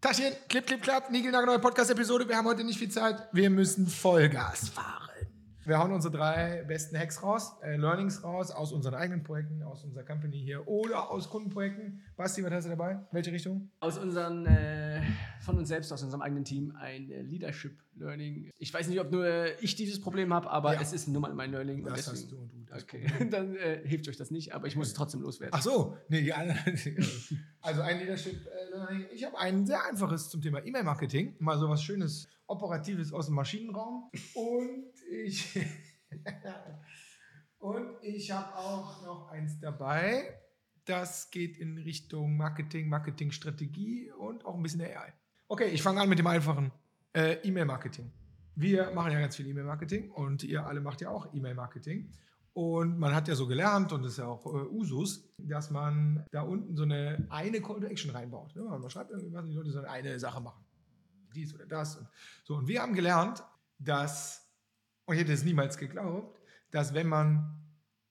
Taschen, klipp, klipp, klapp, neue Podcast-Episode. Wir haben heute nicht viel Zeit. Wir müssen Vollgas fahren. Wir hauen unsere drei besten Hacks raus, äh, Learnings raus, aus unseren eigenen Projekten, aus unserer Company hier oder aus Kundenprojekten. Basti, was hast du dabei? Welche Richtung? Aus unseren, äh, von uns selbst, aus unserem eigenen Team, ein äh, Leadership Learning. Ich weiß nicht, ob nur ich dieses Problem habe, aber ja. es ist nun mal mein Learning. Das deswegen, hast du und du. okay, dann äh, hilft euch das nicht, aber ich muss es trotzdem loswerden. Ach so, nee, die anderen. also ein Leadership. Ich habe ein sehr einfaches zum Thema E-Mail-Marketing. Mal so was Schönes Operatives aus dem Maschinenraum. Und ich, ich habe auch noch eins dabei. Das geht in Richtung Marketing, Marketingstrategie und auch ein bisschen AI. Okay, ich fange an mit dem einfachen äh, E-Mail-Marketing. Wir machen ja ganz viel E-Mail-Marketing und ihr alle macht ja auch E-Mail-Marketing. Und man hat ja so gelernt, und das ist ja auch äh, Usus, dass man da unten so eine, eine Call to Action reinbaut. Ja, man schreibt irgendwas und die Leute sollen eine Sache machen dies oder das. Und, so. und wir haben gelernt, dass, und ich hätte es niemals geglaubt, dass wenn man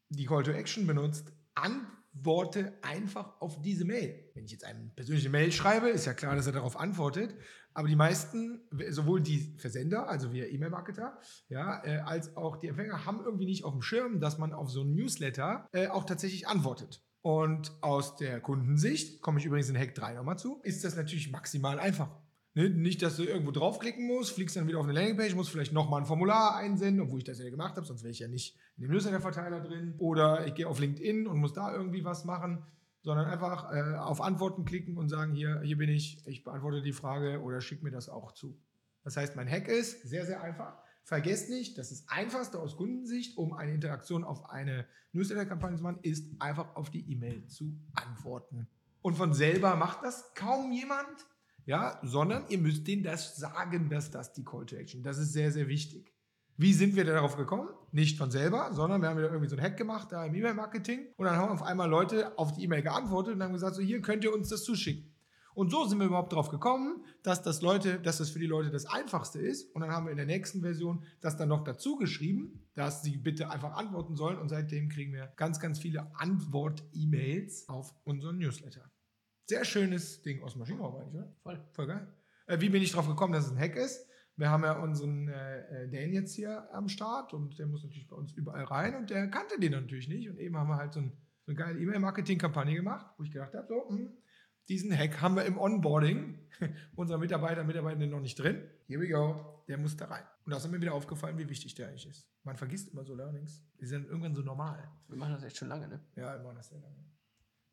die Call to Action benutzt, antworte einfach auf diese Mail. Wenn ich jetzt eine persönliche Mail schreibe, ist ja klar, dass er darauf antwortet. Aber die meisten, sowohl die Versender, also wir E-Mail-Marketer, ja, äh, als auch die Empfänger, haben irgendwie nicht auf dem Schirm, dass man auf so ein Newsletter äh, auch tatsächlich antwortet. Und aus der Kundensicht, komme ich übrigens in Hack 3 nochmal zu, ist das natürlich maximal einfach. Ne? Nicht, dass du irgendwo draufklicken musst, fliegst dann wieder auf eine Landingpage, musst vielleicht nochmal ein Formular einsenden, obwohl ich das ja gemacht habe, sonst wäre ich ja nicht in dem Newsletter-Verteiler drin. Oder ich gehe auf LinkedIn und muss da irgendwie was machen, sondern einfach äh, auf Antworten klicken und sagen, hier, hier bin ich, ich beantworte die Frage oder schick mir das auch zu. Das heißt, mein Hack ist sehr, sehr einfach. Vergesst nicht, dass das Einfachste aus Kundensicht, um eine Interaktion auf eine Newsletter-Kampagne zu machen, ist einfach auf die E-Mail zu antworten. Und von selber macht das kaum jemand ja, sondern ihr müsst denen das sagen, dass das die Call to Action. Das ist sehr, sehr wichtig. Wie sind wir darauf gekommen? Nicht von selber, sondern wir haben wieder irgendwie so einen Hack gemacht da im E-Mail-Marketing und dann haben auf einmal Leute auf die E-Mail geantwortet und haben gesagt, so hier könnt ihr uns das zuschicken. Und so sind wir überhaupt darauf gekommen, dass das Leute, dass das für die Leute das Einfachste ist. Und dann haben wir in der nächsten Version das dann noch dazu geschrieben, dass sie bitte einfach antworten sollen. Und seitdem kriegen wir ganz, ganz viele Antwort-E-Mails auf unseren Newsletter. Sehr schönes Ding aus Maschinenraum eigentlich, oder? Voll. Voll geil. Äh, wie bin ich drauf gekommen, dass es ein Hack ist? Wir haben ja unseren äh, äh, Dan jetzt hier am Start und der muss natürlich bei uns überall rein und der kannte den natürlich nicht. Und eben haben wir halt so, ein, so eine geile E-Mail-Marketing-Kampagne gemacht, wo ich gedacht habe, so, mh, hm, diesen Hack haben wir im Onboarding unserer Mitarbeiter und Mitarbeiterinnen noch nicht drin. Here we go, der muss da rein. Und da ist mir wieder aufgefallen, wie wichtig der eigentlich ist. Man vergisst immer so Learnings. Die sind irgendwann so normal. Wir machen das echt schon lange, ne? Ja, wir machen das sehr lange.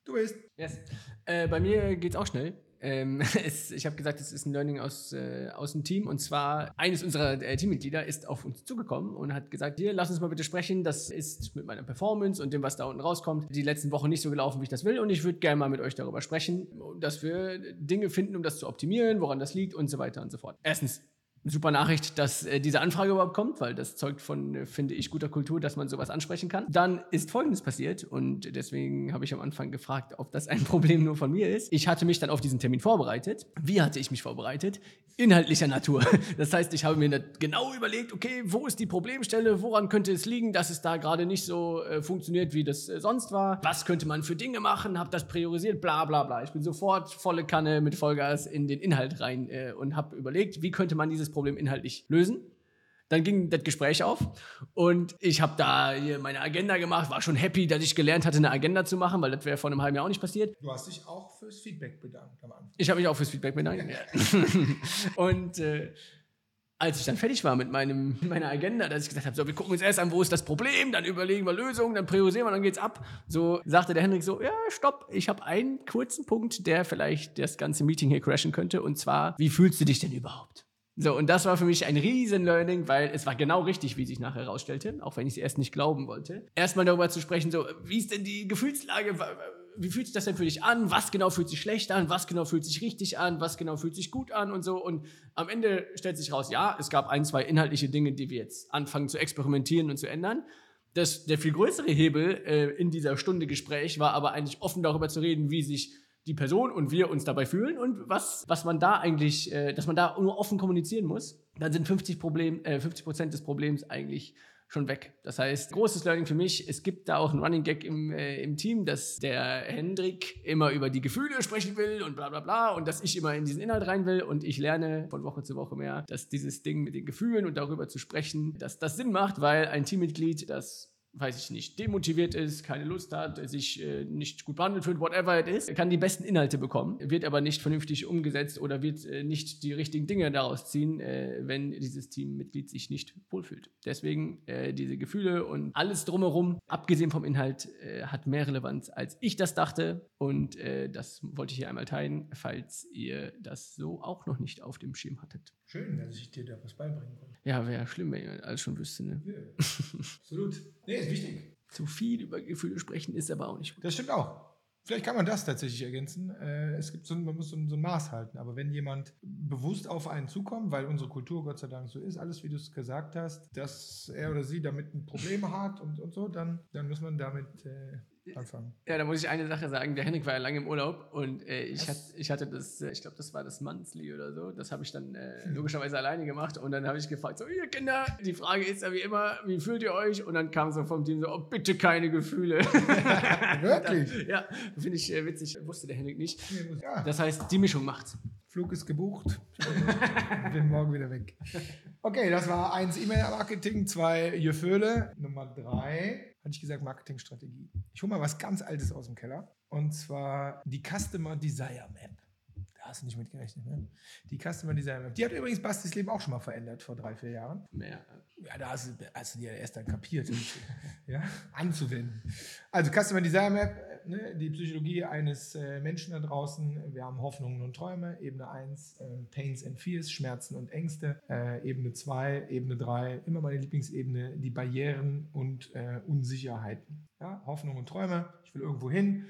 Du bist. Yes. Äh, bei mir geht es auch schnell. Ähm, es, ich habe gesagt, es ist ein Learning aus, äh, aus dem Team. Und zwar, eines unserer äh, Teammitglieder ist auf uns zugekommen und hat gesagt, hier, lass uns mal bitte sprechen. Das ist mit meiner Performance und dem, was da unten rauskommt, die letzten Wochen nicht so gelaufen, wie ich das will. Und ich würde gerne mal mit euch darüber sprechen, dass wir Dinge finden, um das zu optimieren, woran das liegt und so weiter und so fort. Erstens, super Nachricht, dass äh, diese Anfrage überhaupt kommt, weil das zeugt von, äh, finde ich, guter Kultur, dass man sowas ansprechen kann. Dann ist Folgendes passiert und deswegen habe ich am Anfang gefragt, ob das ein Problem nur von mir ist. Ich hatte mich dann auf diesen Termin vorbereitet. Wie hatte ich mich vorbereitet? Inhaltlicher Natur. Das heißt, ich habe mir genau überlegt, okay, wo ist die Problemstelle? Woran könnte es liegen, dass es da gerade nicht so äh, funktioniert, wie das äh, sonst war? Was könnte man für Dinge machen? Habe das priorisiert, bla bla bla. Ich bin sofort volle Kanne mit Vollgas in den Inhalt rein äh, und habe überlegt, wie könnte man dieses Problem inhaltlich lösen. Dann ging das Gespräch auf und ich habe da hier meine Agenda gemacht, war schon happy, dass ich gelernt hatte, eine Agenda zu machen, weil das wäre vor einem halben Jahr auch nicht passiert. Du hast dich auch fürs Feedback bedankt am Anfang. Ich habe mich auch fürs Feedback bedankt. Ja. und äh, als ich dann fertig war mit, meinem, meiner Agenda, dass ich gesagt habe, so, wir gucken uns erst an, wo ist das Problem, dann überlegen wir Lösungen, dann priorisieren wir, dann geht's ab. So sagte der Henrik so, ja, stopp, ich habe einen kurzen Punkt, der vielleicht das ganze Meeting hier crashen könnte, und zwar, wie fühlst du dich denn überhaupt? So, und das war für mich ein riesen Learning, weil es war genau richtig, wie sich nachher herausstellte, auch wenn ich es erst nicht glauben wollte. Erstmal darüber zu sprechen, so, wie ist denn die Gefühlslage? Wie fühlt sich das denn für dich an? Was genau fühlt sich schlecht an? Was genau fühlt sich richtig an? Was genau fühlt sich gut an? Und so. Und am Ende stellt sich raus, ja, es gab ein, zwei inhaltliche Dinge, die wir jetzt anfangen zu experimentieren und zu ändern. Das, der viel größere Hebel äh, in dieser Stunde Gespräch war aber eigentlich offen darüber zu reden, wie sich die Person und wir uns dabei fühlen und was, was man da eigentlich, äh, dass man da nur offen kommunizieren muss, dann sind 50 Problem, äh, 50 Prozent des Problems eigentlich schon weg. Das heißt, großes Learning für mich, es gibt da auch einen Running Gag im, äh, im Team, dass der Hendrik immer über die Gefühle sprechen will und bla bla bla und dass ich immer in diesen Inhalt rein will und ich lerne von Woche zu Woche mehr, dass dieses Ding mit den Gefühlen und darüber zu sprechen, dass das Sinn macht, weil ein Teammitglied, das weiß ich nicht, demotiviert ist, keine Lust hat, sich äh, nicht gut behandelt fühlt, whatever it is, kann die besten Inhalte bekommen, wird aber nicht vernünftig umgesetzt oder wird äh, nicht die richtigen Dinge daraus ziehen, äh, wenn dieses Teammitglied sich nicht wohlfühlt. Deswegen äh, diese Gefühle und alles drumherum, abgesehen vom Inhalt, äh, hat mehr Relevanz, als ich das dachte. Und äh, das wollte ich hier einmal teilen, falls ihr das so auch noch nicht auf dem Schirm hattet. Schön, dass ich dir da was beibringen konnte. Ja, wäre schlimm, wenn ihr alles schon wüsste. Ne? Ja, absolut. Nee, ist wichtig. Zu viel über Gefühle sprechen ist aber auch nicht gut. Das stimmt auch. Vielleicht kann man das tatsächlich ergänzen. Äh, es gibt so ein, man muss so ein, so ein Maß halten. Aber wenn jemand bewusst auf einen zukommt, weil unsere Kultur Gott sei Dank so ist, alles wie du es gesagt hast, dass er oder sie damit ein Problem hat und, und so, dann, dann muss man damit äh, anfangen. Ja, da muss ich eine Sache sagen. Der Henrik war ja lange im Urlaub und äh, ich, hat, ich hatte das, äh, ich glaube, das war das Monthly oder so. Das habe ich dann äh, logischerweise alleine gemacht und dann habe ich gefragt, so, ihr Kinder, die Frage ist ja wie immer, wie fühlt ihr euch? Und dann kam so vom Team so, oh, bitte keine Gefühle. Wirklich? ja, finde ich äh, witzig. Wusste der Henrik nicht. Ja, Das heißt, die Mischung macht's. Flug ist gebucht. Ich bin morgen wieder weg. Okay, das war eins E-Mail-Marketing, zwei Gefühle. Nummer drei, hatte ich gesagt, Marketingstrategie. Ich hole mal was ganz Altes aus dem Keller. Und zwar die Customer Desire Map. Da hast du nicht mit gerechnet, ne? Die Customer Desire Map. Die hat übrigens Bastis Leben auch schon mal verändert vor drei, vier Jahren. Mehr. Ja, da hast du, hast du die ja erst dann kapiert, ja, anzuwenden. Also Customer Desire Map, ne, die Psychologie eines äh, Menschen da draußen. Wir haben Hoffnungen und Träume. Ebene 1, äh, Pains and Fears, Schmerzen und Ängste. Äh, Ebene 2, Ebene 3, immer meine Lieblingsebene, die Barrieren und äh, Unsicherheiten. Ja, Hoffnung und Träume, ich will irgendwo hin.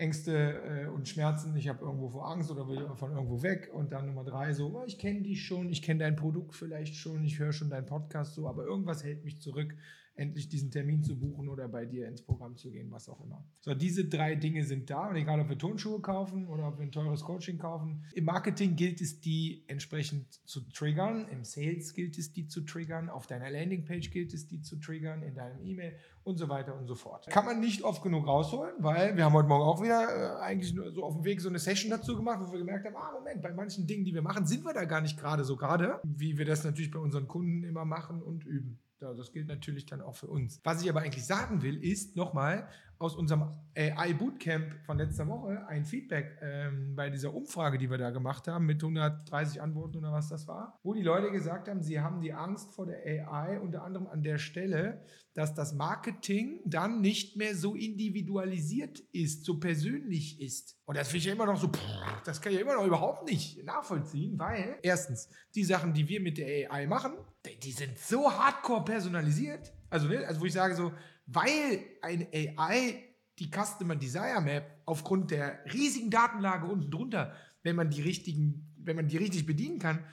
Ängste äh, und Schmerzen, ich habe irgendwo vor Angst oder will von irgendwo weg. Und dann Nummer drei, so, oh, ich kenne dich schon, ich kenne dein Produkt vielleicht schon, ich höre schon deinen Podcast so, aber irgendwas hält mich zurück, endlich diesen Termin zu buchen oder bei dir ins Programm zu gehen, was auch immer. So, diese drei Dinge sind da und egal, ob wir Tonschuhe kaufen oder ob wir ein teures Coaching kaufen. Im Marketing gilt es, die entsprechend zu triggern, im Sales gilt es, die zu triggern, auf deiner Landingpage gilt es, die zu triggern, in deinem E-Mail und so weiter und so fort. Kann man nicht oft genug rausholen, weil wir haben heute Morgen auch wieder äh, eigentlich nur so auf dem Weg so eine Session dazu gemacht, wo wir gemerkt haben, ah Moment, bei manchen Dingen, die wir machen, sind wir da gar nicht gerade so gerade, wie wir das natürlich bei unseren Kunden immer machen und üben. Das gilt natürlich dann auch für uns. Was ich aber eigentlich sagen will, ist nochmal aus unserem AI Bootcamp von letzter Woche ein Feedback ähm, bei dieser Umfrage, die wir da gemacht haben, mit 130 Antworten oder was das war, wo die Leute gesagt haben, sie haben die Angst vor der AI unter anderem an der Stelle, dass das Marketing dann nicht mehr so individualisiert ist, so persönlich ist. Und das finde ich ja immer noch so, pff, das kann ich ja immer noch überhaupt nicht nachvollziehen, weil erstens, die Sachen, die wir mit der AI machen, die, die sind so hardcore personalisiert. Also, ne, also wo ich sage so, weil eine AI die Customer Desire Map aufgrund der riesigen Datenlage unten drunter, wenn man die richtigen, wenn man die richtig bedienen kann,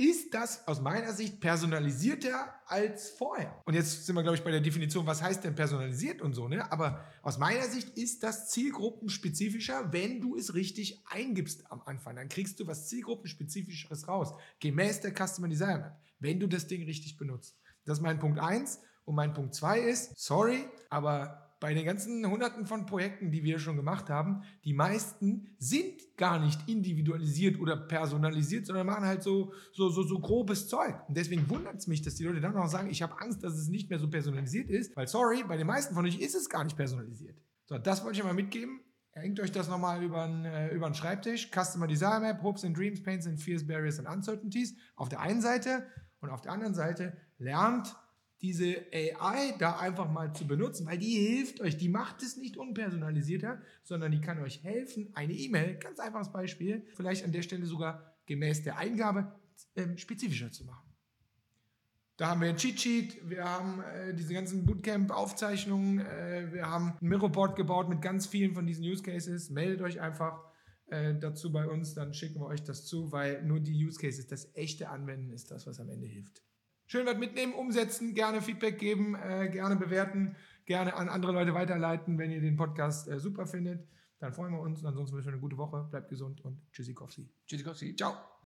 ist das aus meiner Sicht personalisierter als vorher. Und jetzt sind wir, glaube ich, bei der Definition, was heißt denn personalisiert und so, ne? Aber aus meiner Sicht ist das zielgruppenspezifischer, wenn du es richtig eingibst am Anfang. Dann kriegst du was zielgruppenspezifischeres raus, gemäß der Customer Desire Map, wenn du das Ding richtig benutzt. Das ist mein Punkt 1. Und mein Punkt 2 ist, sorry, aber bei den ganzen Hunderten von Projekten, die wir schon gemacht haben, die meisten sind gar nicht individualisiert oder personalisiert, sondern machen halt so, so, so, so grobes Zeug. Und deswegen wundert es mich, dass die Leute dann noch sagen, ich habe Angst, dass es nicht mehr so personalisiert ist, weil sorry, bei den meisten von euch ist es gar nicht personalisiert. So, das wollte ich mal mitgeben. Hängt euch das nochmal über den, äh, über den Schreibtisch. Customer Design Map, Hopes and Dreams, Pains and Fears, Barriers and Uncertainties auf der einen Seite und auf der anderen Seite lernt diese AI da einfach mal zu benutzen, weil die hilft euch. Die macht es nicht unpersonalisierter, sondern die kann euch helfen, eine E-Mail, ganz einfaches Beispiel, vielleicht an der Stelle sogar gemäß der Eingabe ähm, spezifischer zu machen. Da haben wir ein Cheat Sheet, wir haben äh, diese ganzen Bootcamp-Aufzeichnungen, äh, wir haben ein Mirrorboard gebaut mit ganz vielen von diesen Use Cases. Meldet euch einfach äh, dazu bei uns, dann schicken wir euch das zu, weil nur die Use Cases, das echte Anwenden ist das, was am Ende hilft. Schön was mitnehmen, umsetzen, gerne Feedback geben, äh, gerne bewerten, gerne an andere Leute weiterleiten, wenn ihr den Podcast äh, super findet. Dann freuen wir uns. Ansonsten wünschen wir eine gute Woche. Bleibt gesund und tschüssi, Kowski. Tschüssikowski. Ciao.